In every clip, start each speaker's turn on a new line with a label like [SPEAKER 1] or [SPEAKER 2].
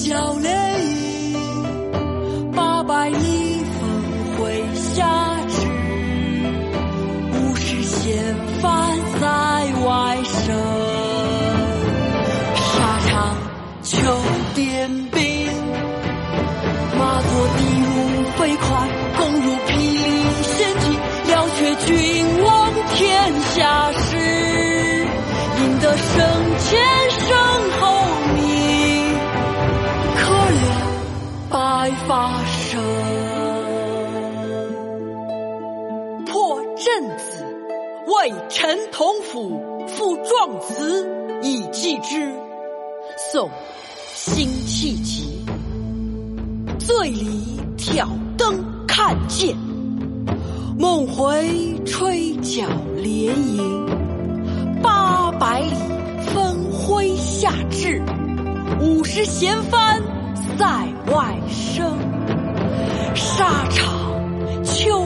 [SPEAKER 1] 吹角连营，八百里分麾下炙，五十弦翻塞外声，沙场秋点兵破阵子，为陈同甫赋壮词以寄之。宋·辛弃疾。醉里挑灯看剑，梦回吹角连营。八百里分麾下炙，五十弦翻塞外声。沙场秋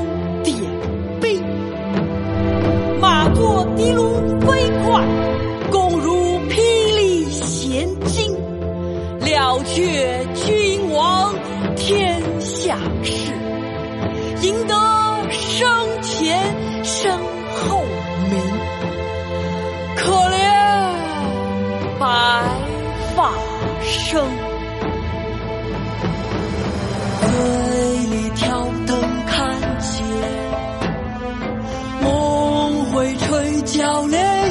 [SPEAKER 1] 了却君王天下事，赢得生前身后名。可怜白发生。醉里挑灯看剑，梦回吹角连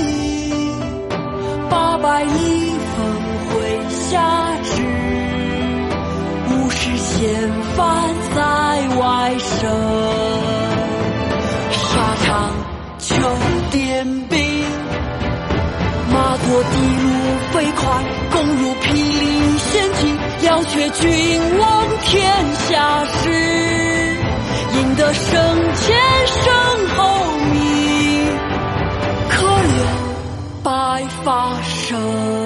[SPEAKER 1] 点兵，马作的卢飞快，弓如霹雳弦惊。了却君王天下事，赢得生前身后名，可怜白发生。